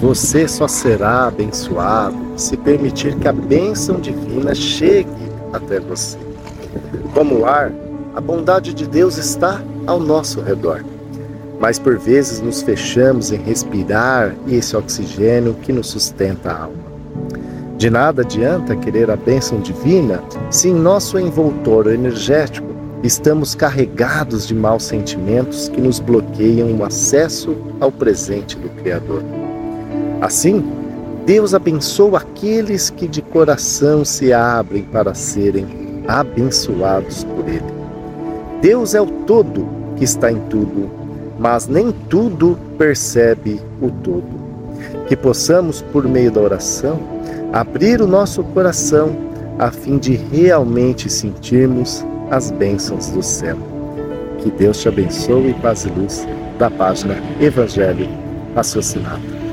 Você só será abençoado se permitir que a bênção divina chegue até você. Como o ar, a bondade de Deus está ao nosso redor. Mas por vezes nos fechamos em respirar esse oxigênio que nos sustenta a alma. De nada adianta querer a bênção divina se em nosso envoltório energético estamos carregados de maus sentimentos que nos bloqueiam o acesso ao presente do Criador. Assim, Deus abençoa aqueles que de coração se abrem para serem abençoados por Ele. Deus é o todo que está em tudo, mas nem tudo percebe o todo. Que possamos, por meio da oração, abrir o nosso coração a fim de realmente sentirmos as bênçãos do céu. Que Deus te abençoe e paz e luz da página Evangelho Raciocinado.